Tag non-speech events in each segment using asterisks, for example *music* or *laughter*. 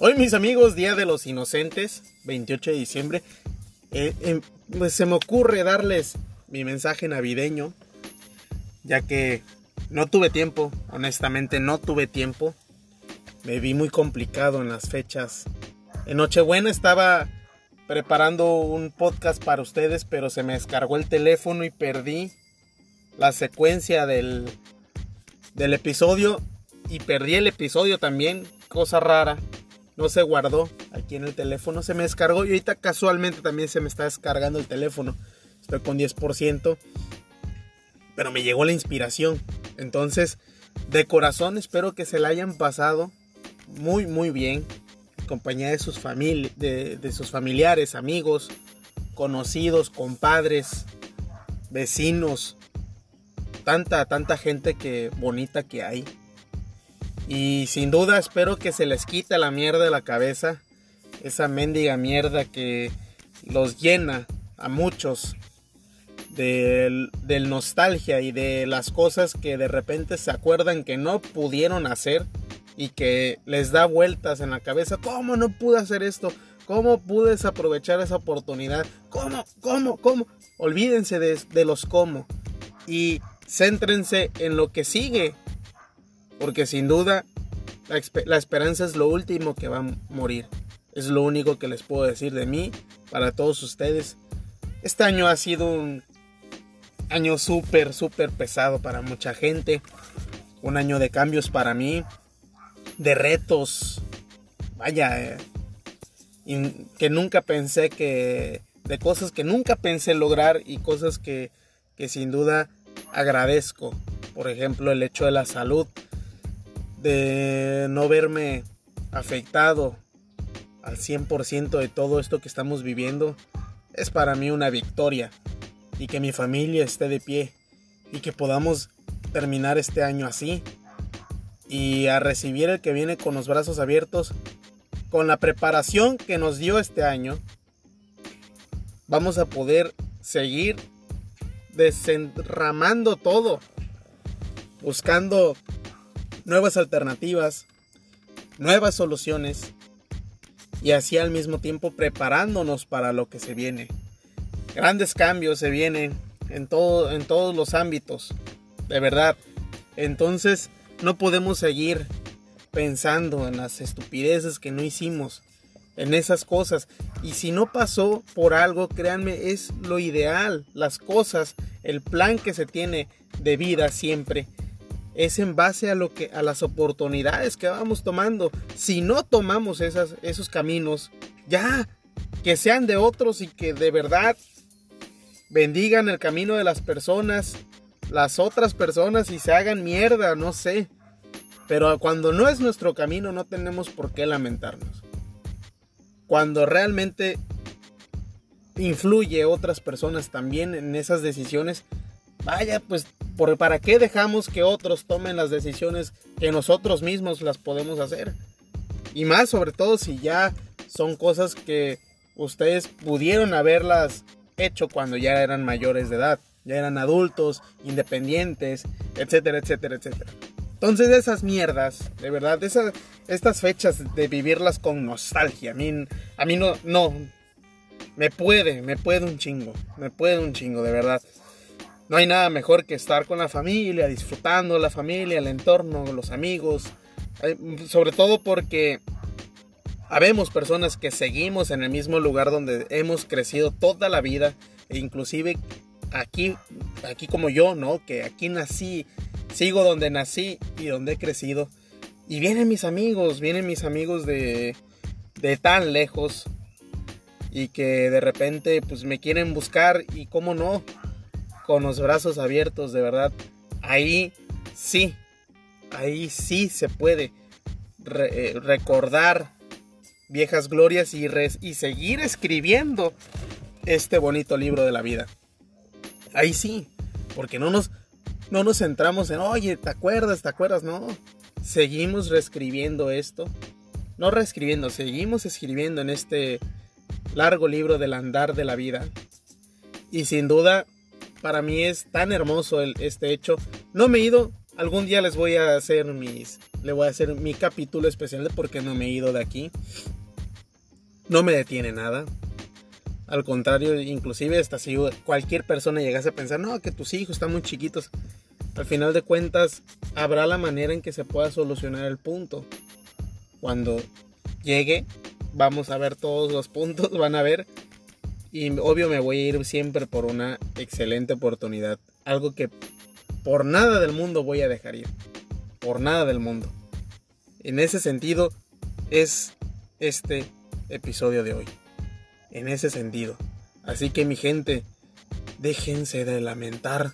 Hoy mis amigos, Día de los Inocentes, 28 de diciembre, eh, em, pues se me ocurre darles mi mensaje navideño, ya que no tuve tiempo, honestamente no tuve tiempo. Me vi muy complicado en las fechas. En Nochebuena estaba preparando un podcast para ustedes, pero se me descargó el teléfono y perdí la secuencia del, del episodio y perdí el episodio también, cosa rara no se guardó aquí en el teléfono, se me descargó y ahorita casualmente también se me está descargando el teléfono. Estoy con 10%, pero me llegó la inspiración. Entonces, de corazón espero que se la hayan pasado muy muy bien en compañía de sus, de sus familiares, amigos, conocidos, compadres, vecinos, tanta tanta gente que bonita que hay. Y sin duda espero que se les quite la mierda de la cabeza. Esa mendiga mierda que los llena a muchos del, del, nostalgia y de las cosas que de repente se acuerdan que no pudieron hacer y que les da vueltas en la cabeza. ¿Cómo no pude hacer esto? ¿Cómo pude desaprovechar esa oportunidad? ¿Cómo? ¿Cómo? ¿Cómo? Olvídense de, de los cómo y céntrense en lo que sigue porque sin duda, la, esperanza es lo último que va a morir. Es lo único que les puedo decir de mí para todos ustedes. Este año ha sido un año súper, súper pesado para mucha gente. Un año de cambios para mí. De retos. Vaya. Eh, que nunca pensé que... De cosas que nunca pensé lograr y cosas que, que sin duda agradezco. Por ejemplo, el hecho de la salud de no verme afectado al 100% de todo esto que estamos viviendo es para mí una victoria. Y que mi familia esté de pie y que podamos terminar este año así. Y a recibir el que viene con los brazos abiertos con la preparación que nos dio este año vamos a poder seguir desenramando todo buscando nuevas alternativas, nuevas soluciones y así al mismo tiempo preparándonos para lo que se viene. Grandes cambios se vienen en, todo, en todos los ámbitos, de verdad. Entonces no podemos seguir pensando en las estupideces que no hicimos, en esas cosas. Y si no pasó por algo, créanme, es lo ideal, las cosas, el plan que se tiene de vida siempre es en base a lo que a las oportunidades que vamos tomando. Si no tomamos esas, esos caminos, ya que sean de otros y que de verdad bendigan el camino de las personas, las otras personas y se hagan mierda, no sé. Pero cuando no es nuestro camino no tenemos por qué lamentarnos. Cuando realmente influye otras personas también en esas decisiones, vaya, pues ¿para qué dejamos que otros tomen las decisiones que nosotros mismos las podemos hacer? Y más sobre todo si ya son cosas que ustedes pudieron haberlas hecho cuando ya eran mayores de edad, ya eran adultos, independientes, etcétera, etcétera, etcétera. Entonces esas mierdas, de verdad, esas, estas fechas de vivirlas con nostalgia, a mí, a mí no, no, me puede, me puede un chingo, me puede un chingo, de verdad. No hay nada mejor que estar con la familia, disfrutando la familia, el entorno, los amigos. Sobre todo porque habemos personas que seguimos en el mismo lugar donde hemos crecido toda la vida. E inclusive aquí, aquí como yo, ¿no? Que aquí nací, sigo donde nací y donde he crecido. Y vienen mis amigos, vienen mis amigos de, de tan lejos. Y que de repente pues me quieren buscar y cómo no, con los brazos abiertos, de verdad. Ahí sí, ahí sí se puede eh, recordar viejas glorias y, y seguir escribiendo este bonito libro de la vida. Ahí sí, porque no nos, no nos centramos en, oye, ¿te acuerdas? ¿Te acuerdas? No, seguimos reescribiendo esto. No reescribiendo, seguimos escribiendo en este largo libro del andar de la vida. Y sin duda para mí es tan hermoso este hecho. No me he ido, algún día les voy a hacer mis, le voy a hacer mi capítulo especial de por qué no me he ido de aquí. No me detiene nada. Al contrario, inclusive hasta si cualquier persona llegase a pensar, no, que tus hijos están muy chiquitos, al final de cuentas habrá la manera en que se pueda solucionar el punto. Cuando llegue, vamos a ver todos los puntos, *laughs* van a ver. Y obvio me voy a ir siempre por una excelente oportunidad. Algo que por nada del mundo voy a dejar ir. Por nada del mundo. En ese sentido es este episodio de hoy en ese sentido. Así que mi gente, déjense de lamentar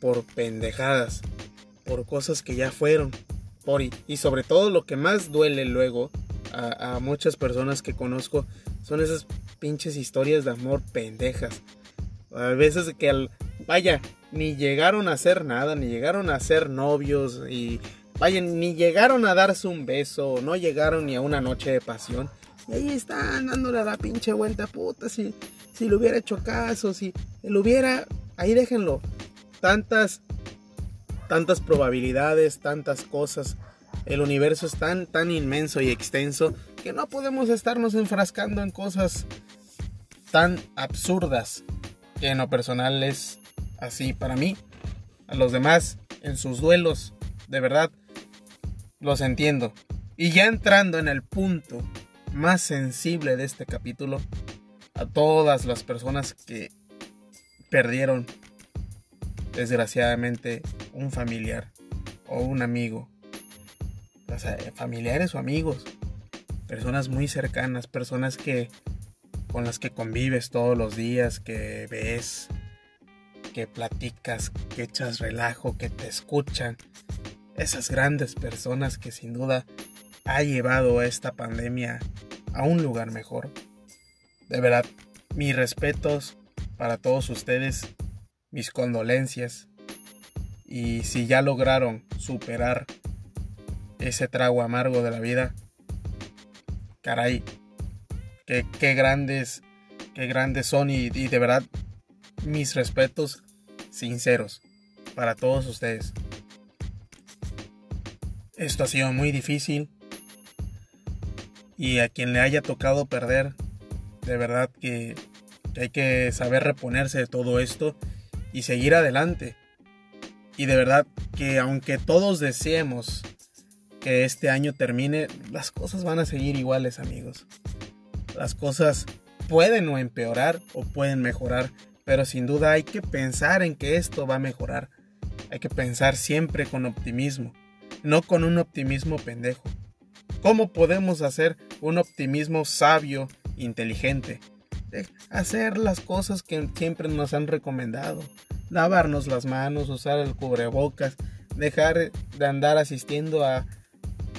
por pendejadas, por cosas que ya fueron, por, y sobre todo lo que más duele luego a, muchas personas que conozco son esas pinches historias de amor pendejas. A veces que al, vaya, ni llegaron a hacer nada, ni llegaron a ser novios, y vaya, ni llegaron a darse un beso, no llegaron ni a una noche de pasión y ahí están dándole la pinche vuelta, puta. Si, si le hubiera hecho caso, si lo hubiera. Ahí déjenlo. Tantas. Tantas probabilidades, tantas cosas. El universo es tan, tan inmenso y extenso que no podemos estarnos enfrascando en cosas tan absurdas que en lo personal es así para mí. A los demás, en sus duelos, de verdad, los entiendo. Y ya entrando en el punto más sensible de este capítulo a todas las personas que perdieron desgraciadamente un familiar o un amigo, familiares o amigos, personas muy cercanas, personas que con las que convives todos los días, que ves, que platicas, que echas relajo, que te escuchan, esas grandes personas que sin duda ha llevado esta pandemia a un lugar mejor. De verdad, mis respetos para todos ustedes, mis condolencias. Y si ya lograron superar ese trago amargo de la vida, caray, qué, qué grandes, qué grandes son y, y de verdad mis respetos sinceros para todos ustedes. Esto ha sido muy difícil, y a quien le haya tocado perder, de verdad que, hay que saber reponerse de todo esto y seguir adelante. Y de verdad que aunque todos deseemos que este año termine, las cosas van a seguir iguales amigos. Las cosas pueden o empeorar o pueden mejorar, pero sin duda hay que pensar en que esto va a mejorar. Hay que pensar siempre con optimismo, no con un optimismo pendejo. ¿Cómo podemos hacer un optimismo sabio, inteligente? hacer las cosas que siempre nos han recomendado. Lavarnos las manos, usar el cubrebocas, dejar de andar asistiendo a,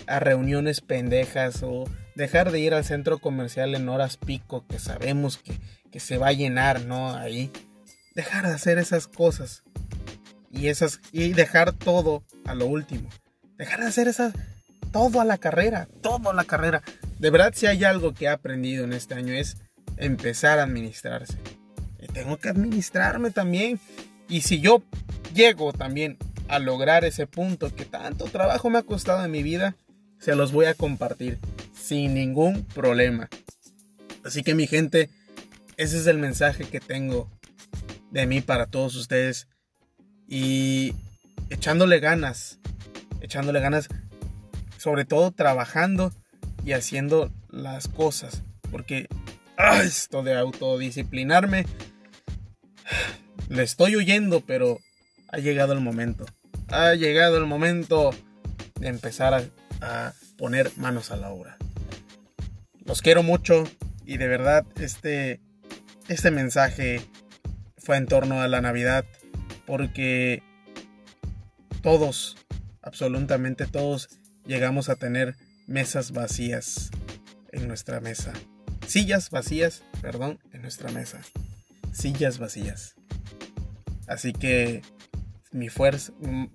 reuniones pendejas o dejar de ir al centro comercial en horas pico que sabemos que, que se va a llenar, ¿no? Ahí. Dejar de hacer esas cosas. Y, esas, y dejar todo a lo último. Dejar de hacer esas, todo a la carrera, todo a la carrera. De verdad, si hay algo que he aprendido en este año es empezar a administrarse. Y tengo que administrarme también. Y si yo llego también a lograr ese punto que tanto trabajo me ha costado en mi vida, se los voy a compartir sin ningún problema. Así que mi gente, ese es el mensaje que tengo de mí para todos ustedes. Y echándole ganas, echándole ganas sobre todo trabajando y haciendo las cosas. Porque esto de autodisciplinarme, le estoy huyendo, pero ha llegado el momento. Ha llegado el momento de empezar a, a poner manos a la obra. Los quiero mucho y de verdad este, este mensaje fue en torno a la Navidad porque todos, absolutamente todos, llegamos a tener mesas vacías en nuestra mesa. Sillas vacías, perdón, en nuestra mesa. Sillas vacías. Así que mi fuerza,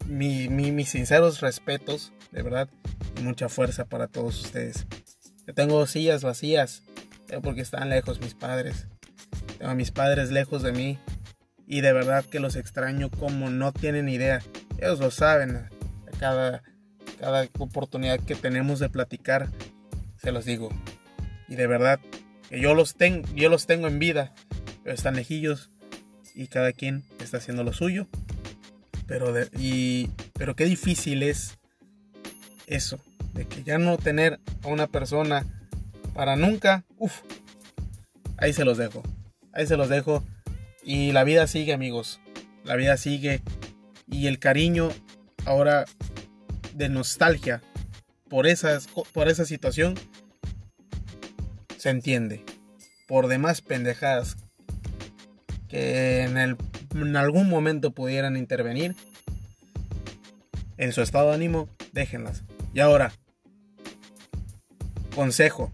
mi, mis sinceros respetos, de verdad, y mucha fuerza para todos ustedes. Yo tengo sillas vacías, porque están lejos mis padres. Tengo a mis padres lejos de mí. Y de verdad que los extraño como no tienen idea. Ellos lo saben. A cada cada oportunidad que tenemos de platicar, se los digo. Y de verdad, que yo los, tengo yo los tengo en vida, pero están lejillos y cada quien está haciendo lo suyo. Pero, y, pero qué difícil es eso, de que ya no tener a una persona para nunca, uff, ahí se los dejo, ahí se los dejo. Y la vida sigue amigos, la vida sigue y el cariño ahora de nostalgia por, esas, por esa situación se entiende. Por demás pendejadas que en, el, en algún momento pudieran intervenir en su estado de ánimo, déjenlas. Y ahora, consejo,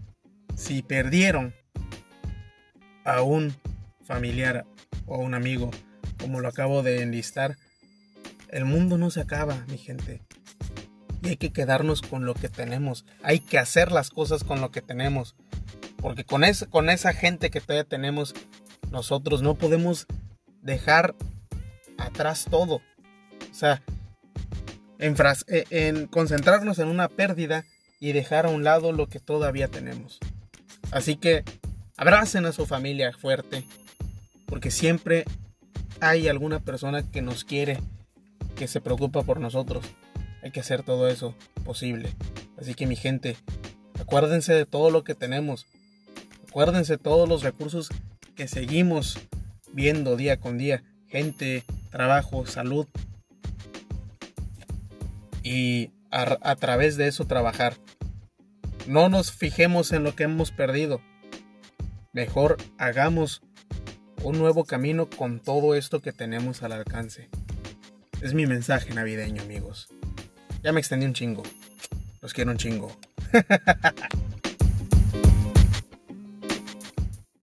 si perdieron a un familiar o a un amigo, como lo acabo de enlistar, el mundo no se acaba, mi gente. Y hay que quedarnos con lo que tenemos. Hay que hacer las cosas con lo que tenemos. Porque con, esa gente que todavía tenemos, nosotros no podemos dejar atrás todo. O sea, eh, en concentrarnos en una pérdida y dejar a un lado lo que todavía tenemos. Así que abracen a su familia fuerte, porque siempre hay alguna persona que nos quiere, que se preocupa por nosotros. Hay que hacer todo eso posible. Así que mi gente, acuérdense de todo lo que tenemos. Acuérdense de todos los recursos que seguimos viendo día con día. Gente, trabajo, salud, y a, través de eso trabajar. No nos fijemos en lo que hemos perdido. Mejor hagamos un nuevo camino con todo esto que tenemos al alcance. Es mi mensaje navideño, amigos. Ya me extendí un chingo. Los quiero un chingo. *laughs*